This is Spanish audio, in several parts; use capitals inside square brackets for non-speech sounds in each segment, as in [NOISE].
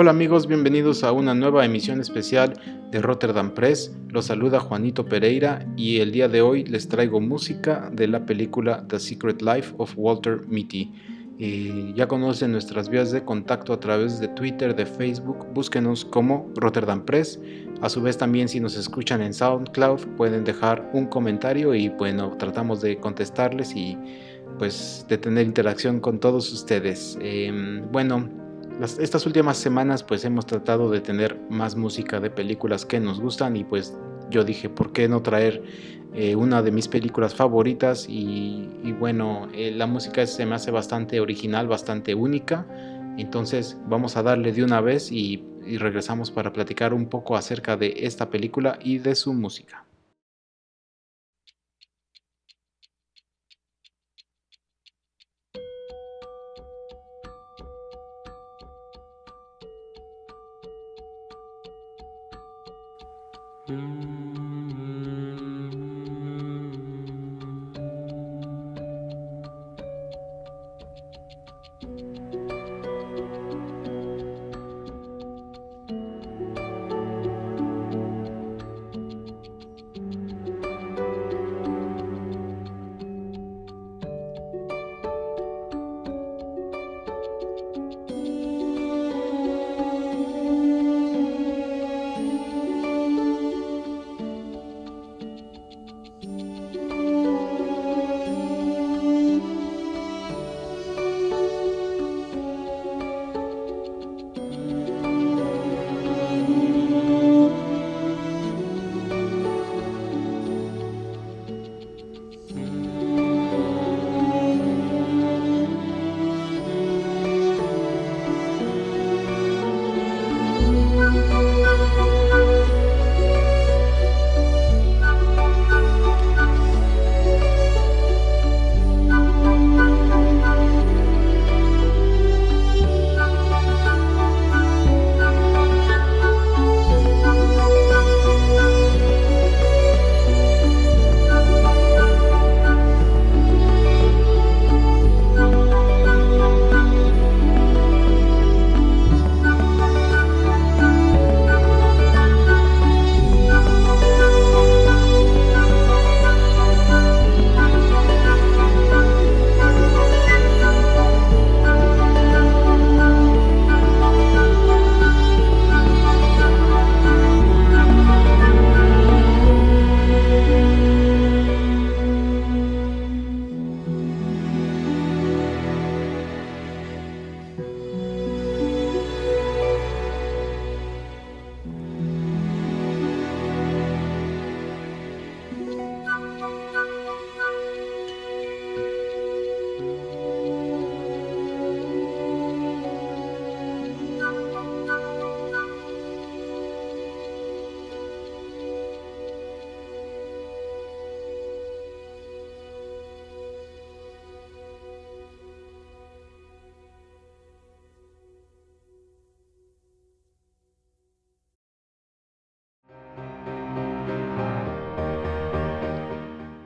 Hola amigos, bienvenidos a una nueva emisión especial de Rotterdam Press. Los saluda Juanito Pereira y el día de hoy les traigo música de la película The Secret Life of Walter Mitty. Eh, ya conocen nuestras vías de contacto a través de Twitter, de Facebook, búsquenos como Rotterdam Press. A su vez también si nos escuchan en SoundCloud pueden dejar un comentario y bueno, tratamos de contestarles y pues de tener interacción con todos ustedes. Em, bueno, estas últimas semanas pues hemos tratado de tener más música de películas que nos gustan y pues yo dije, ¿por qué no traer eh, una de mis películas favoritas? Y, bueno, eh, la música se me hace bastante original, bastante única. Entonces vamos a darle de una vez y regresamos para platicar un poco acerca de esta película y de su música. Música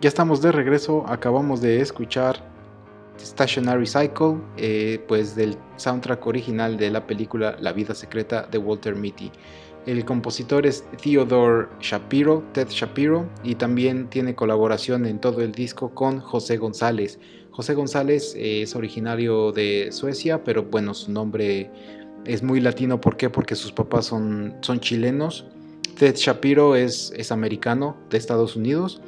Ya estamos de regreso, acabamos de escuchar Stationary Cycle, eh, pues del soundtrack original de la película La vida secreta de Walter Mitty. El compositor es Theodore Shapiro, Ted Shapiro, y también tiene colaboración en todo el disco con José González. José González eh, es originario de Suecia, pero bueno, su nombre es muy latino. ¿Por qué? Porque sus papás son, son chilenos. Ted Shapiro es, es americano de Estados Unidos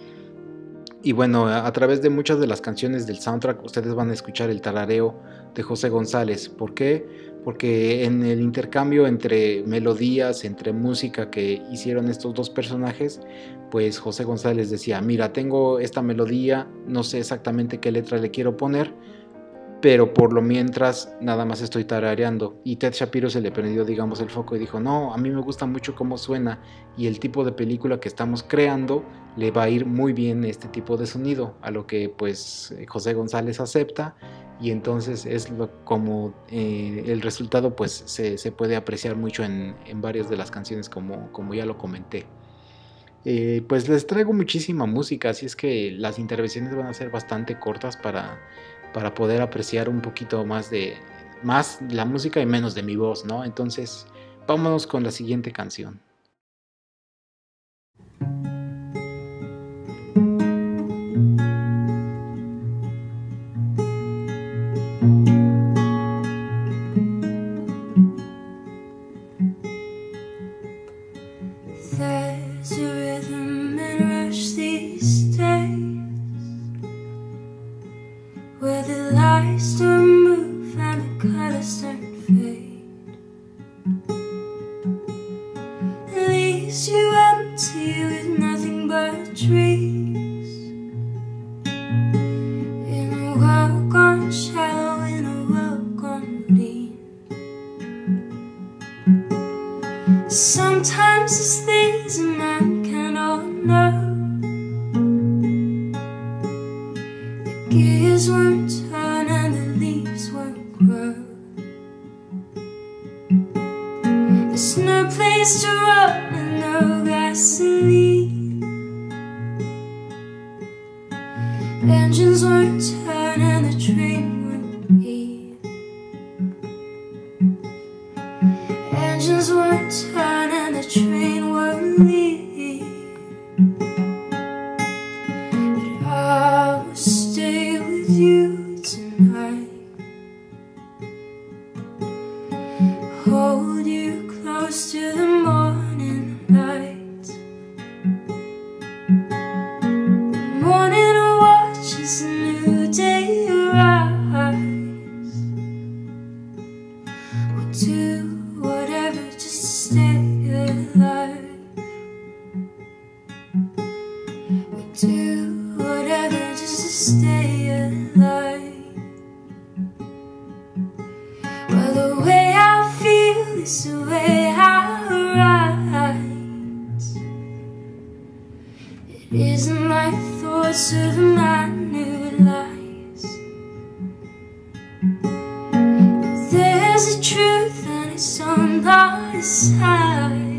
y bueno, a, través de muchas de las canciones del soundtrack ustedes van a escuchar el tarareo de José González. ¿Por qué? Porque en el intercambio entre melodías, entre música que hicieron estos dos personajes, pues José González decía, mira, tengo esta melodía, no sé exactamente qué letra le quiero poner, pero por lo mientras nada más estoy tarareando. Y Ted Shapiro se le prendió, digamos, el foco y dijo, no, a mí me gusta mucho cómo suena y el tipo de película que estamos creando le va a ir muy bien este tipo de sonido, a lo que pues José González acepta y entonces es como eh, el resultado pues se, puede apreciar mucho en, varias de las canciones como, como ya lo comenté. Eh, pues les traigo muchísima música, así es que las intervenciones van a ser bastante cortas para para poder apreciar un poquito más de más la música y menos de mi voz, ¿no? Entonces, vámonos con la siguiente canción. turn and the leaves won't grow. There's no place to run and no gasoline. Engines won't the truth and it's on the side.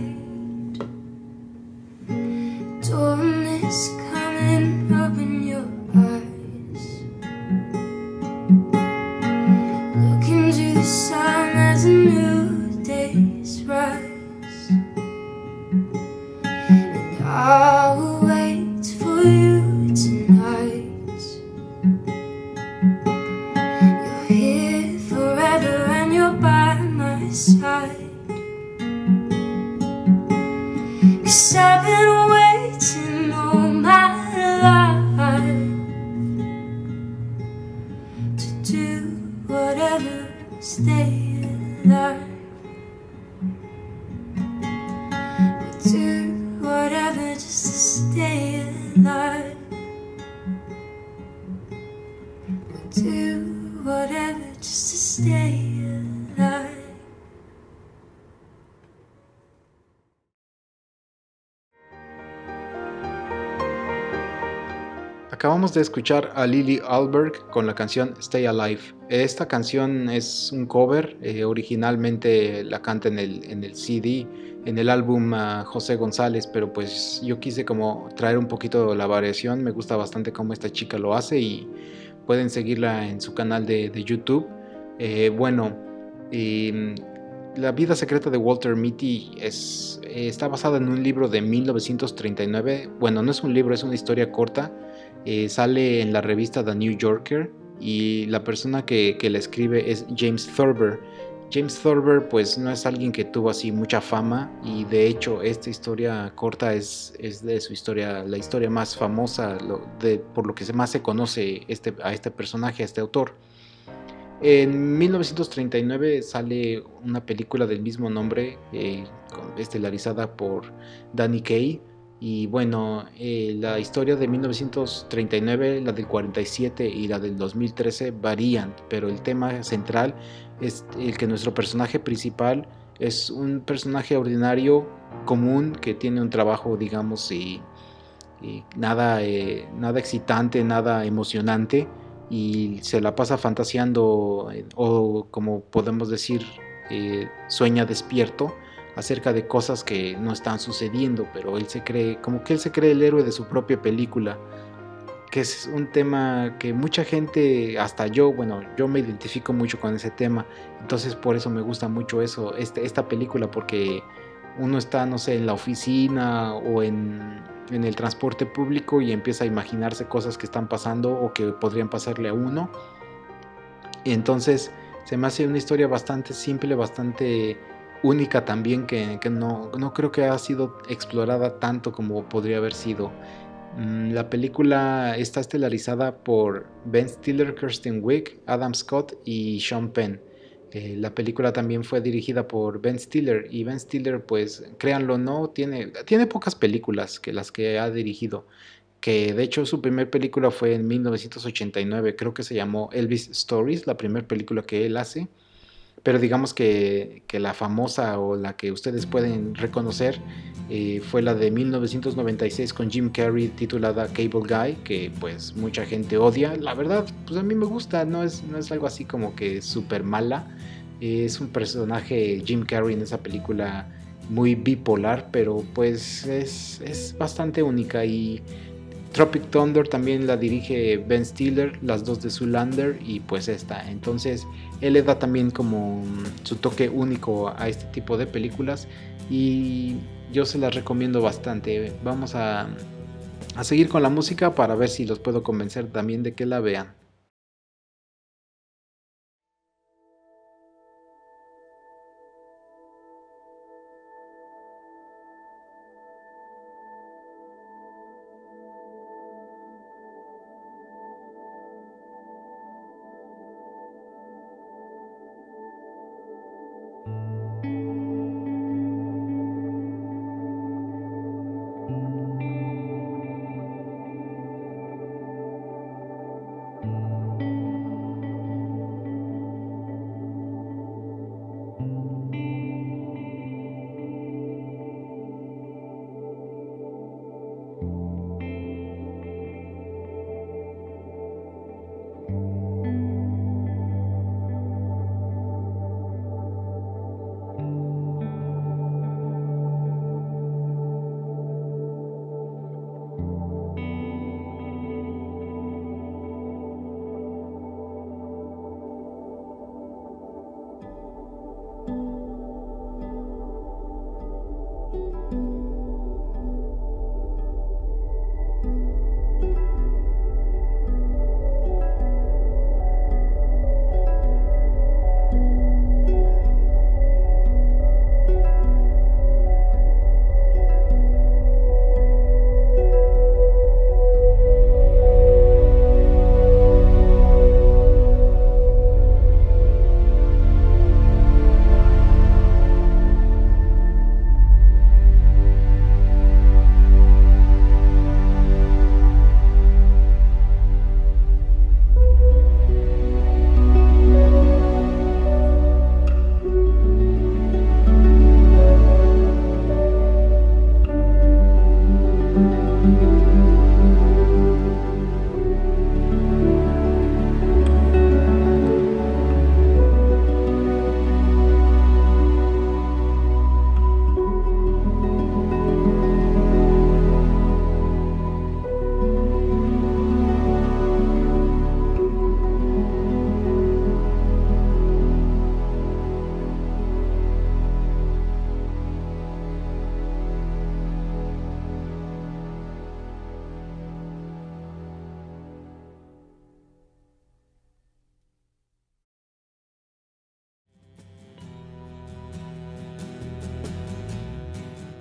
Acabamos de escuchar a Lily Alberg con la canción Stay Alive. Esta canción es un cover, eh, originalmente la canta en el, en el CD, en el álbum José González, pero pues yo quise como traer un poquito la variación, me gusta bastante cómo esta chica lo hace y pueden seguirla en su canal de, YouTube. Eh, bueno, la vida secreta de Walter Mitty es, está basada en un libro de 1939. Bueno, no es un libro, es una historia corta eh, sale en la revista The New Yorker y la persona que, que la escribe es James Thurber. James Thurber pues no es alguien que tuvo así mucha fama y de hecho esta historia corta es, es de su historia, la historia más famosa, de, por lo que más se conoce este, a este personaje, a este autor. En 1939 sale una película del mismo nombre, eh, estelarizada por Danny Kaye, Y bueno, eh, la historia de 1939, la del 47 y la del 2013 varían, pero el tema central es el que nuestro personaje principal es un personaje ordinario, común, que tiene un trabajo, digamos, y, nada, eh, nada excitante, nada emocionante, y se la pasa fantaseando, eh, o como podemos decir, sueña despierto acerca de cosas que no están sucediendo, pero él se cree, como que él se cree el héroe de su propia película, que es un tema que mucha gente, hasta yo, bueno, yo me identifico mucho con ese tema, entonces por eso me gusta mucho eso, este, esta película, porque uno está, no sé, en la oficina o en, en el transporte público y empieza a imaginarse cosas que están pasando o que podrían pasarle a uno. Y entonces se me hace una historia bastante simple, bastante única también que, no, creo que ha sido explorada tanto como podría haber sido. Mm, la película está estelarizada por Ben Stiller, Kirsten Wick, Adam Scott y Sean Penn. Eh, la película también fue dirigida por Ben Stiller y Ben Stiller, pues créanlo no, tiene, tiene pocas películas que las que ha dirigido. Que de hecho su primera película fue en 1989, creo que se llamó Elvis Stories, la primera película que él hace pero digamos que, la famosa o la que ustedes pueden reconocer eh, fue la de 1996 con Jim Carrey titulada Cable Guy, que pues mucha gente odia. La verdad, pues a mí me gusta, no es, no es algo así como que súper mala. es un personaje Jim Carrey en esa película muy bipolar, pero pues es, es bastante única y Tropic Thunder también la dirige Ben Stiller, las dos de Zoolander y pues esta. Entonces él le da también como su toque único a este tipo de películas y yo se las recomiendo bastante. Vamos a, a seguir con la música para ver si los puedo convencer también de que la vean.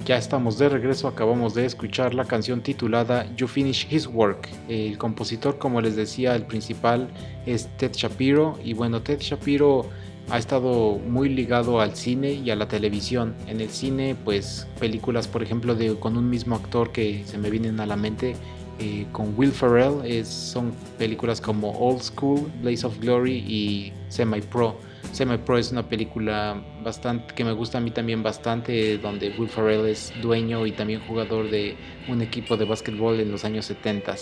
Ya estamos de regreso, acabamos de escuchar la canción titulada You Finish His Work. El compositor, como les decía, el principal es Ted Shapiro. Y bueno, Ted Shapiro ha estado muy ligado al cine y a la televisión. En el cine, pues películas, por ejemplo, con un mismo actor que se me vienen a la mente, eh, con Will Ferrell, es, son películas como Old School, Blaze of Glory y Semi Pro. Semi Pro es una película bastante que me gusta a mí también bastante, donde Will Ferrell es dueño y también jugador de un equipo de básquetbol en los años 70.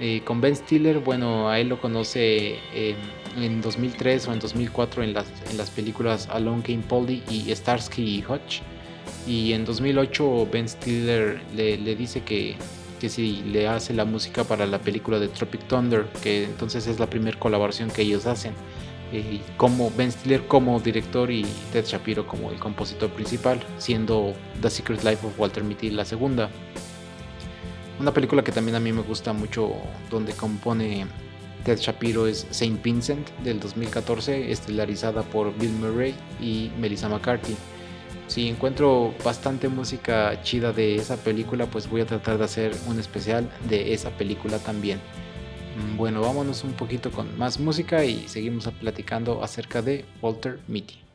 Eh, con Ben Stiller, bueno, a él lo conoce eh, en 2003 o en 2004 en las, en las películas Alone Came Polly y Starsky y Hutch. Y en 2008 Ben Stiller le, le dice que, que, si le hace la música para la película de Tropic Thunder, que entonces es la primera colaboración que ellos hacen. Eh, como Ben Stiller como director y Ted Shapiro como el compositor principal, siendo The Secret Life of Walter Mitty la segunda. Una película que también a mí me gusta mucho, donde compone Ted Shapiro, es Saint Vincent del 2014, estelarizada por Bill Murray y Melissa McCarthy. Si encuentro bastante música chida de esa película, pues voy a tratar de hacer un especial de esa película también. Mm, bueno, vámonos un poquito con más música y seguimos platicando acerca de Walter Mitty.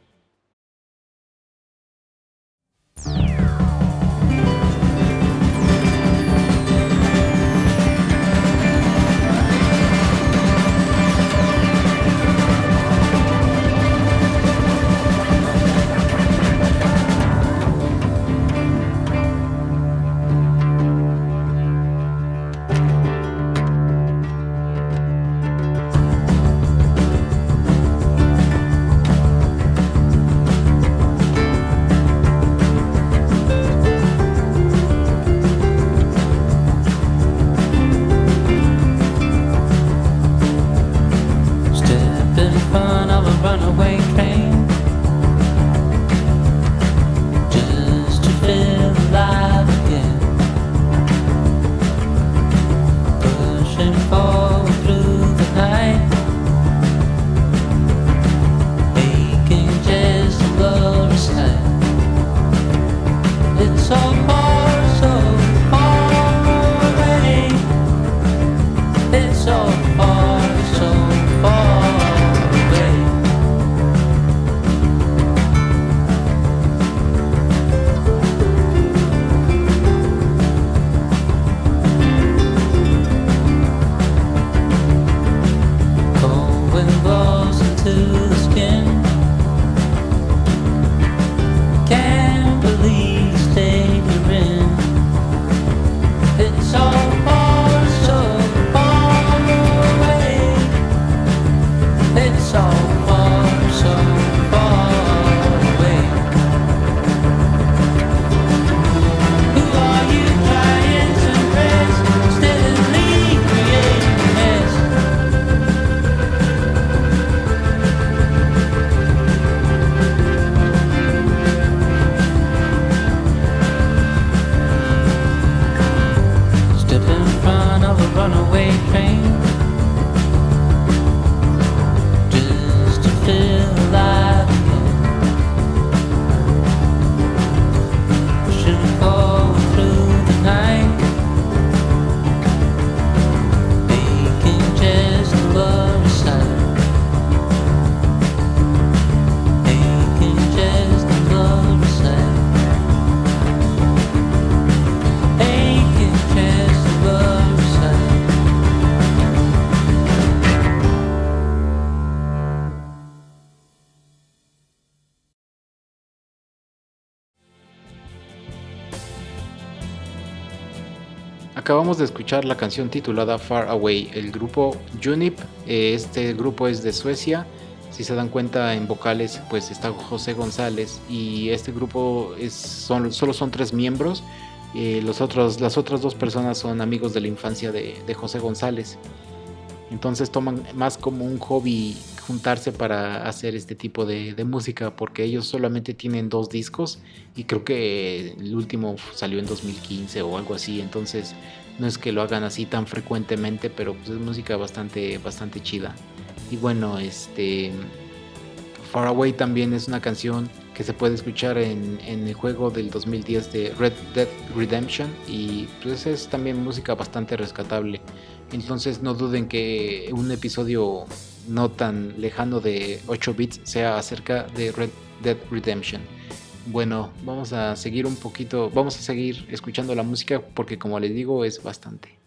Acabamos de escuchar la canción titulada Far Away. El grupo Junip, eh, este grupo es de Suecia. Si se dan cuenta en vocales, pues está José González y este grupo es, son, solo son tres miembros. Eh, los otros, las otras dos personas son amigos de la infancia de, José González. Entonces toman más como un hobby juntarse para hacer este tipo de, de, música porque ellos solamente tienen dos discos y creo que el último salió en 2015 o algo así entonces no es que lo hagan así tan frecuentemente, pero pues es música bastante, bastante chida. Y bueno, este Far Away también es una canción que se puede escuchar en, el juego del 2010 de Red Dead Redemption y pues es también música bastante rescatable. Entonces no duden que un episodio no tan lejano de 8 bits sea acerca de Red Dead Redemption. Bueno, vamos a seguir un poquito, vamos a seguir escuchando la música porque como les digo es bastante.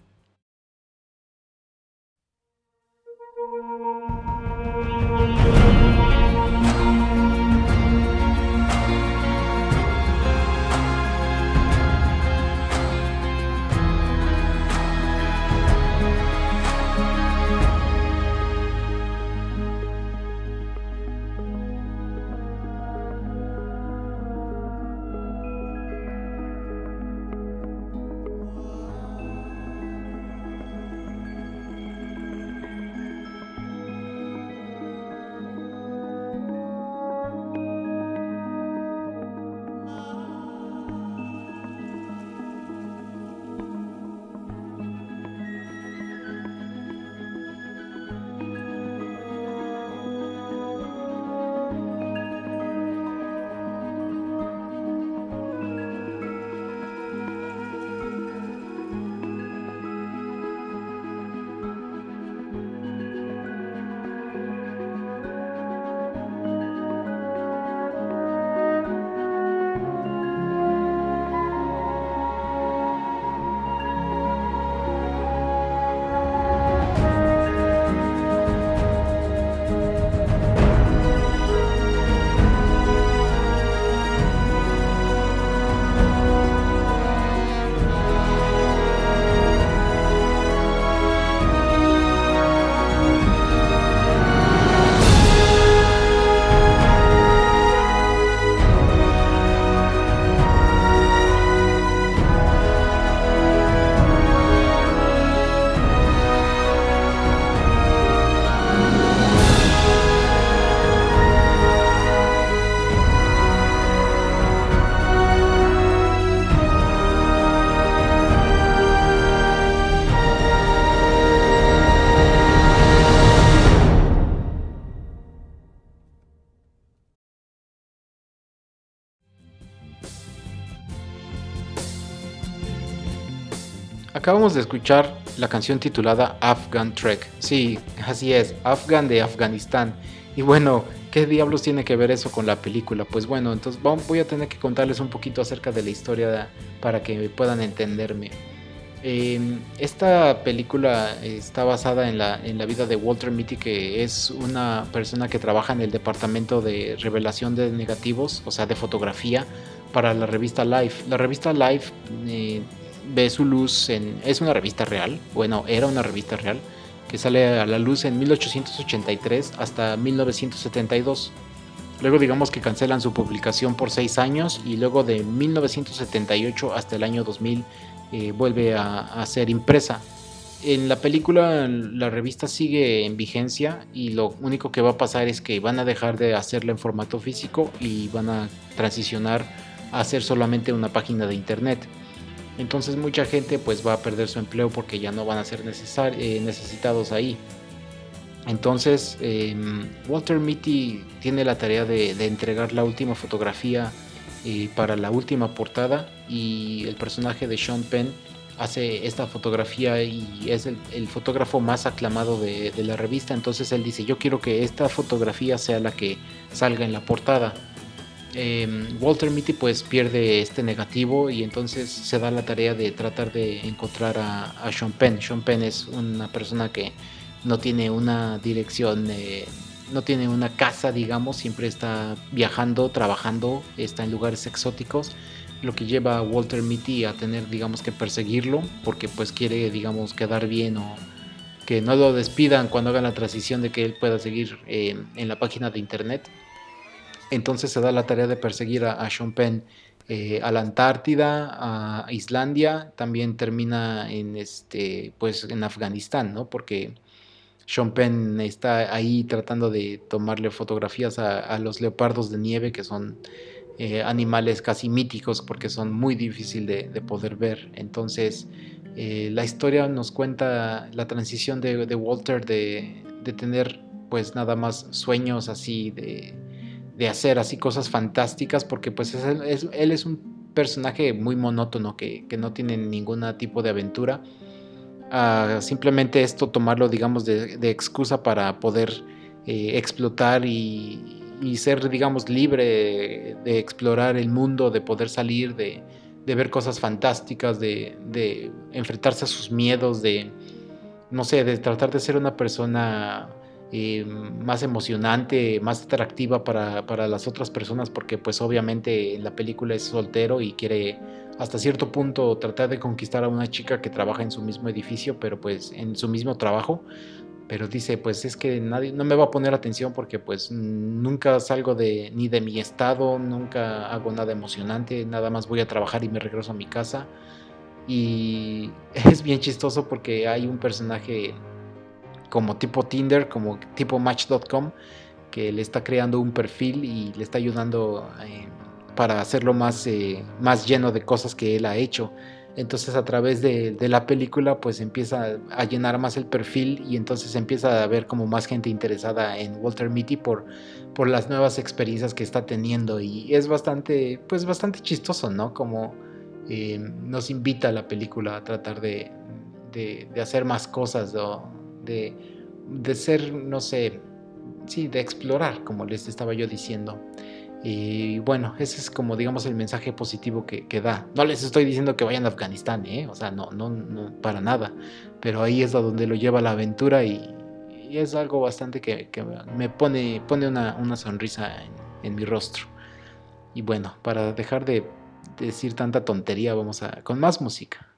Acabamos de escuchar la canción titulada Afghan Trek. Sí, así es, Afghan de Afganistán. Y bueno, ¿qué diablos tiene que ver eso con la película? Pues bueno, entonces voy a tener que contarles un poquito acerca de la historia para que puedan entenderme. Em, esta película está basada en la, en la, vida de Walter Mitty, que es una persona que trabaja en el departamento de revelación de negativos, o sea, de fotografía, para la revista Life. La revista Life eh, ve su luz en... Es una revista real, bueno, era una revista real, que sale a la luz en 1883 hasta 1972. Luego digamos que cancelan su publicación por seis años y luego de 1978 hasta el año 2000 eh, vuelve a, a, ser impresa. En la película la revista sigue en vigencia y lo único que va a pasar es que van a dejar de hacerla en formato físico y van a transicionar a hacer solamente una página de internet. Entonces mucha gente pues va a perder su empleo porque ya no van a ser eh, necesitados ahí. Entonces em, Walter Mitty tiene la tarea de, entregar la última fotografía eh, para la última portada y el personaje de Sean Penn hace esta fotografía y es el, fotógrafo más aclamado de, de, la revista. Entonces él dice, yo quiero que esta fotografía sea la que salga en la portada. Em, Walter Mitty pues pierde este negativo y entonces se da la tarea de tratar de encontrar a, Sean Penn. Sean Penn es una persona que no tiene una dirección, eh, no tiene una casa, digamos, siempre está viajando, trabajando, está en lugares exóticos, lo que lleva a Walter Mitty a tener, digamos, que perseguirlo porque pues quiere, digamos, quedar bien o que no lo despidan cuando hagan la transición de que él pueda seguir eh, en la página de internet. Entonces se da la tarea de perseguir a, Sean Penn eh, a la Antártida, a Islandia, también termina en este, pues en Afganistán, ¿no? Porque Sean Penn está ahí tratando de tomarle fotografías a, los leopardos de nieve, que son eh, animales casi míticos porque son muy difíciles de, poder ver. Entonces, eh, la historia nos cuenta la transición de, Walter de, de, tener pues nada más sueños así de de hacer así cosas fantásticas porque pues él es un personaje muy monótono que, no tiene ningún tipo de aventura. A simplemente esto tomarlo, digamos, de, excusa para poder eh, explotar y, ser, digamos, libre de explorar el mundo, de poder salir, de, ver cosas fantásticas, de, de, enfrentarse a sus miedos, de, no sé, de tratar de ser una persona eh, más emocionante, más atractiva para, para, las otras personas, porque pues obviamente en la película es soltero y quiere hasta cierto punto tratar de conquistar a una chica que trabaja en su mismo edificio, pero pues en su mismo trabajo. Pero dice, pues es que nadie, no me va a poner atención porque pues nunca salgo de, ni de mi estado, nunca hago nada emocionante, nada más voy a trabajar y me regreso a mi casa. Y [LAUGHS] es bien chistoso porque hay un personaje como tipo Tinder, como tipo Match.com, que le está creando un perfil y le está ayudando eh, para hacerlo más, eh, más lleno de cosas que él ha hecho. Entonces a través de, la película pues empieza a llenar más el perfil y entonces empieza a ver como más gente interesada en Walter Mitty por, por las nuevas experiencias que está teniendo y es bastante pues bastante chistoso, ¿no? Como eh, nos invita la película a tratar de, de, hacer más cosas, de, ser, no sé, sí, de explorar, como les estaba yo diciendo. Y bueno, ese es como digamos el mensaje positivo que, da. No les estoy diciendo que vayan a Afganistán, ¿eh? o sea, no, no, para nada. Pero ahí es donde lo lleva la aventura y, es algo bastante que, me pone, pone una, sonrisa en, mi rostro. Y bueno, para dejar de decir tanta tontería, vamos a con más música.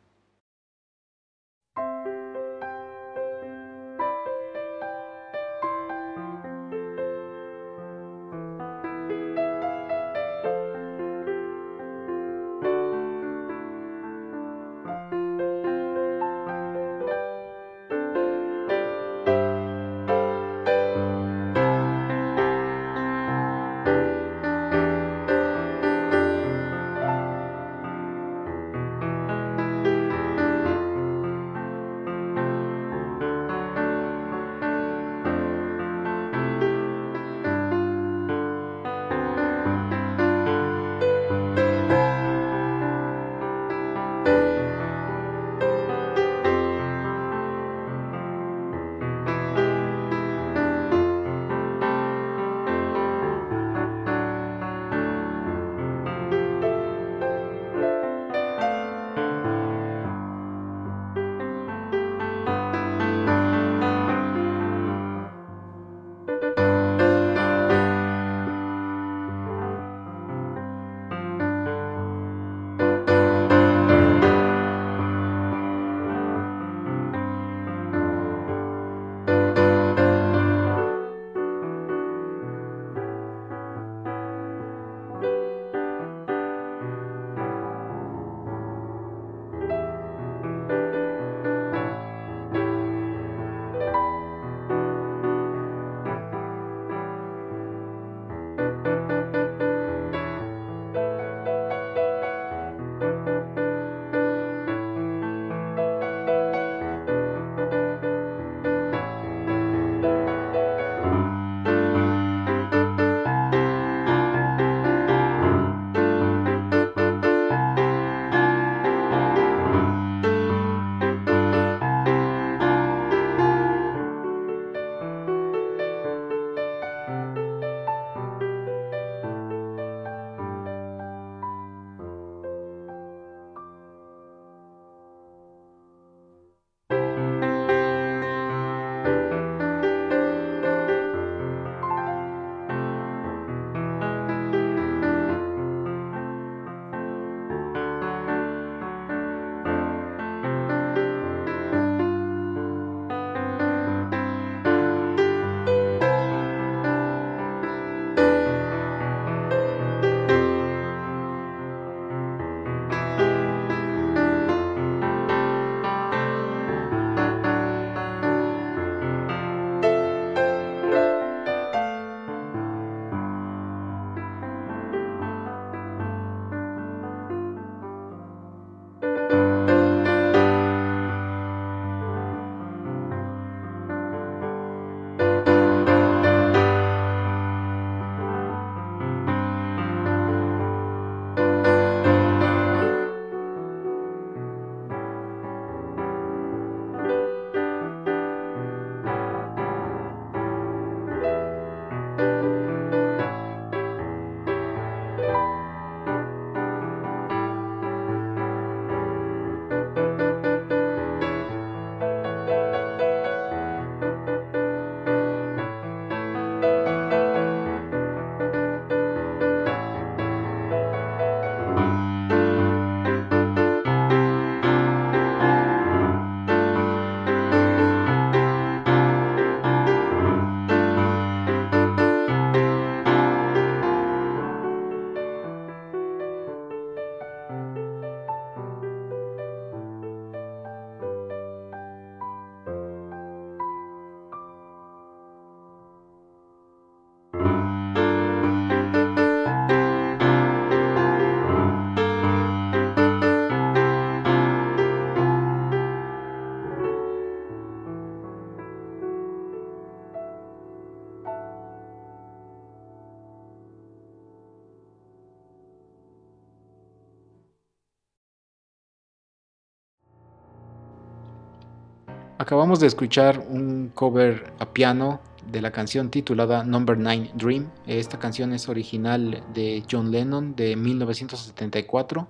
Acabamos de escuchar un cover a piano de la canción titulada Number 9 Dream. Esta canción es original de John Lennon de 1974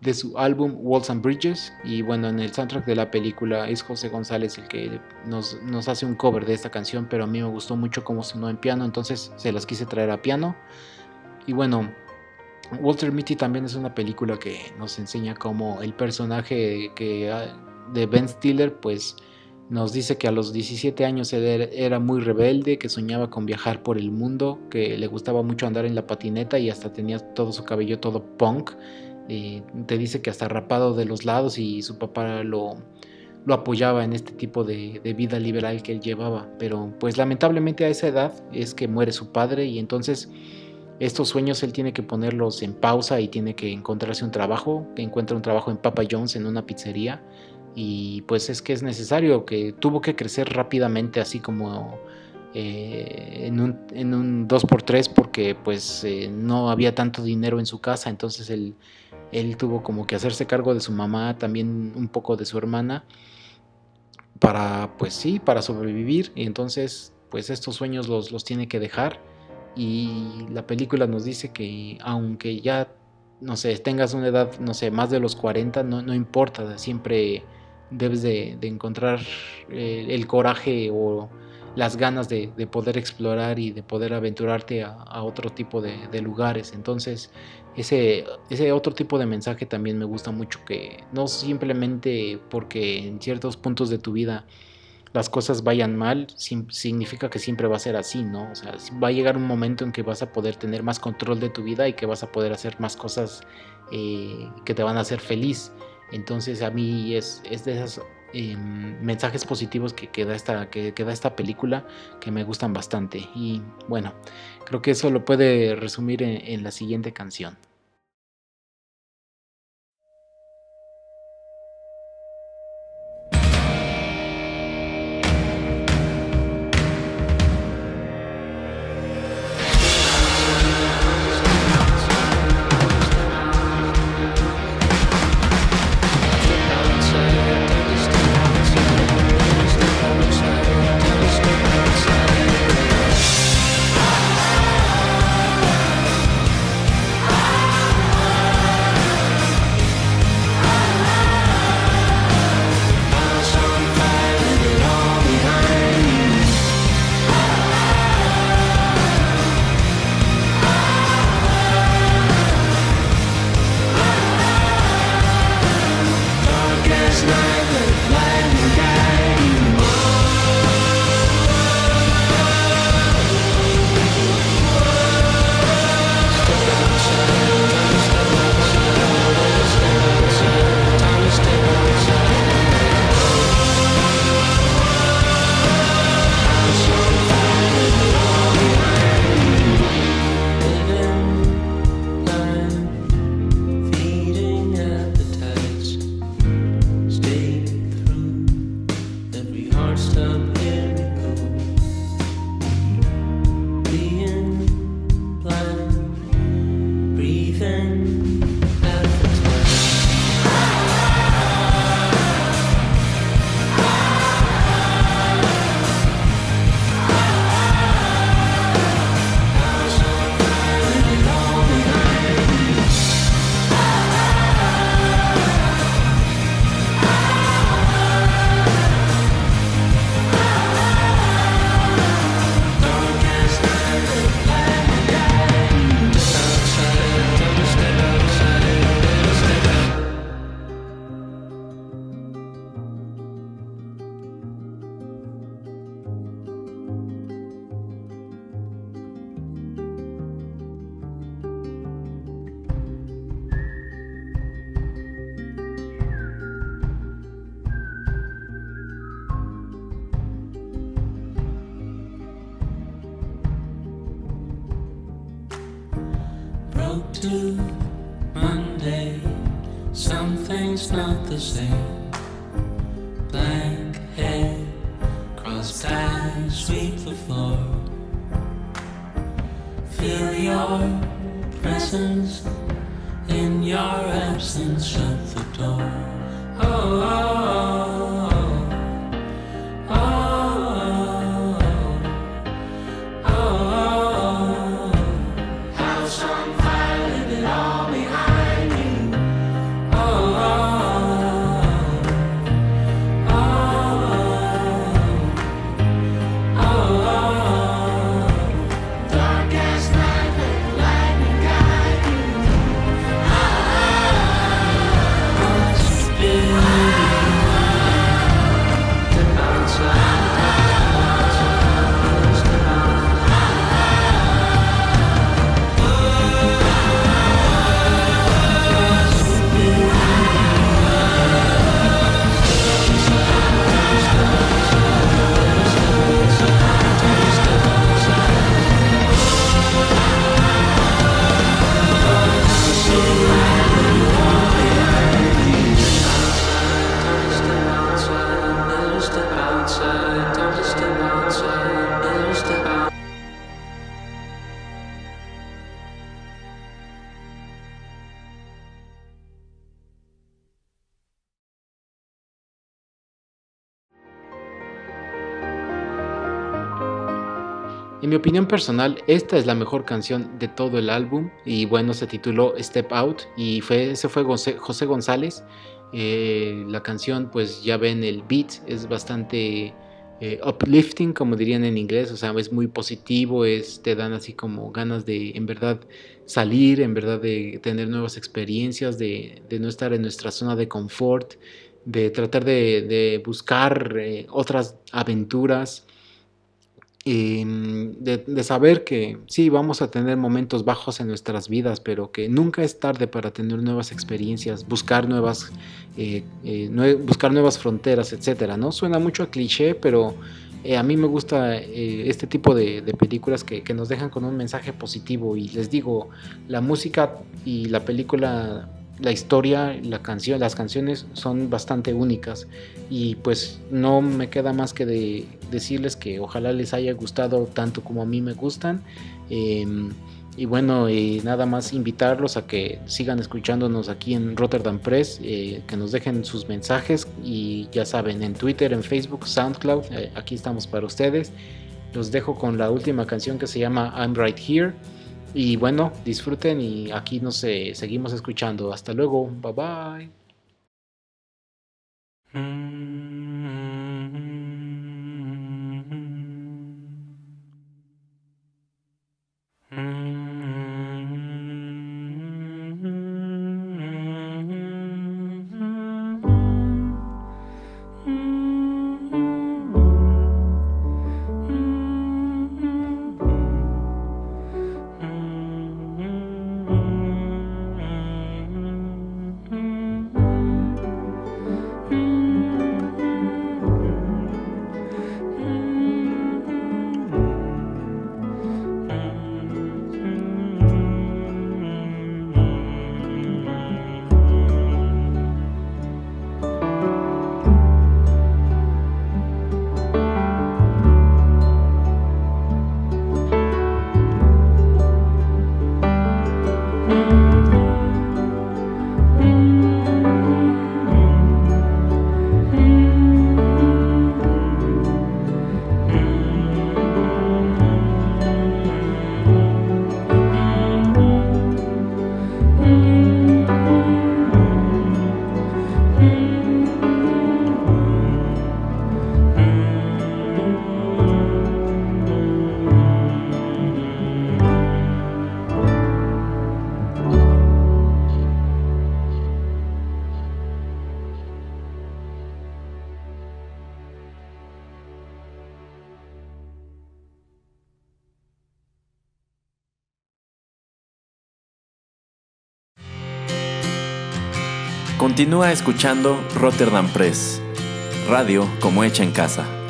de su álbum Walls and Bridges y bueno en el soundtrack de la película es José González el que nos, nos, hace un cover de esta canción pero a mí me gustó mucho cómo sonó en piano entonces se las quise traer a piano y bueno Walter Mitty también es una película que nos enseña cómo el personaje que, ah, de Ben Stiller pues nos dice que a los 17 años era muy rebelde, que soñaba con viajar por el mundo, que le gustaba mucho andar en la patineta y hasta tenía todo su cabello todo punk te dice que hasta rapado de los lados y su papá lo, lo apoyaba en este tipo de, vida liberal que él llevaba. Pero pues lamentablemente a esa edad es que muere su padre y entonces estos sueños él tiene que ponerlos en pausa y tiene que encontrarse un trabajo, que encuentra un trabajo en Papa John's en una pizzería y pues es que es necesario que tuvo que crecer rápidamente así como eh, en, un, en un 2x3 porque pues eh, no había tanto dinero en su casa entonces él él tuvo como que hacerse cargo de su mamá, también un poco de su hermana, para, pues sí, para sobrevivir. Y entonces, pues estos sueños los, los tiene que dejar. Y la película nos dice que aunque ya, no sé, tengas una edad, no sé, más de los 40, no, no importa, siempre debes de, encontrar eh, el coraje o las ganas de, poder explorar y de poder aventurarte a, otro tipo de, lugares. Entonces, ese, ese otro tipo de mensaje también me gusta mucho, que no simplemente porque en ciertos puntos de tu vida las cosas vayan mal, significa que siempre va a ser así, ¿no? O sea, va a llegar un momento en que vas a poder tener más control de tu vida y que vas a poder hacer más cosas eh, que te van a hacer feliz. Entonces a mí es, es de esas Em, mensajes positivos que, queda esta, que, que, esta película que me gustan bastante. Y bueno, creo que eso lo puede resumir en la siguiente canción. to Monday. Something's not the same. Blank head, crossed eyes, sweep the floor. Feel your presence in your absence. Shut the door. oh. oh, oh. Mi opinión personal, esta es la mejor canción de todo el álbum y bueno, se tituló Step Out y fue, ese fue José, González. Eh, la canción, pues ya ven el beat, es bastante eh, uplifting, como dirían en inglés, o sea, es muy positivo, es, te dan así como ganas de en verdad salir, en verdad de tener nuevas experiencias, de, no estar en nuestra zona de confort, de tratar de, buscar eh, otras aventuras. Em, de, saber que sí, vamos a tener momentos bajos en nuestras vidas, pero que nunca es tarde para tener nuevas experiencias, buscar nuevas, eh, eh, buscar nuevas fronteras, etcétera, ¿no? Suena mucho a cliché, pero eh, a mí me gusta este tipo de, películas que, nos dejan con un mensaje positivo. Y les digo, la música y la película la historia, la canción, las canciones son bastante únicas y pues no me queda más que de decirles que ojalá les haya gustado tanto como a mí me gustan. Em, y bueno, eh, nada más invitarlos a que sigan escuchándonos aquí en Rotterdam Press, eh, que nos dejen sus mensajes y ya saben, en Twitter, en Facebook, SoundCloud, eh, aquí estamos para ustedes. Los dejo con la última canción que se llama I'm Right Here. Y bueno, disfruten y aquí nos seguimos escuchando. Hasta luego. Bye bye. Continúa escuchando Rotterdam Press, radio como hecha en casa.